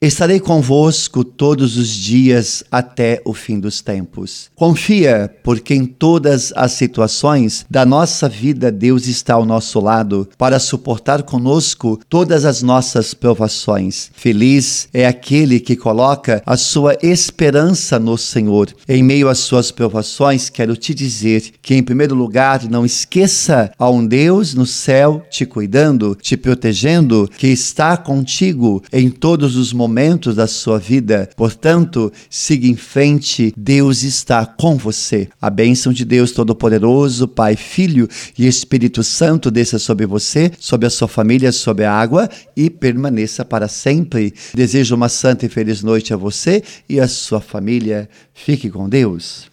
Estarei convosco todos os dias até o fim dos tempos. Confia, porque em todas as situações da nossa vida Deus está ao nosso lado para suportar conosco todas as nossas provações. Feliz é aquele que coloca a sua esperança no Senhor. Em meio às suas provações, quero te dizer que, em primeiro lugar, não esqueça a um Deus no céu te cuidando, te protegendo, que está contigo em todos os momentos momentos da sua vida. Portanto, siga em frente, Deus está com você. A bênção de Deus Todo-Poderoso, Pai, Filho e Espírito Santo desça sobre você, sobre a sua família, sobre a água e permaneça para sempre. Desejo uma santa e feliz noite a você e a sua família. Fique com Deus.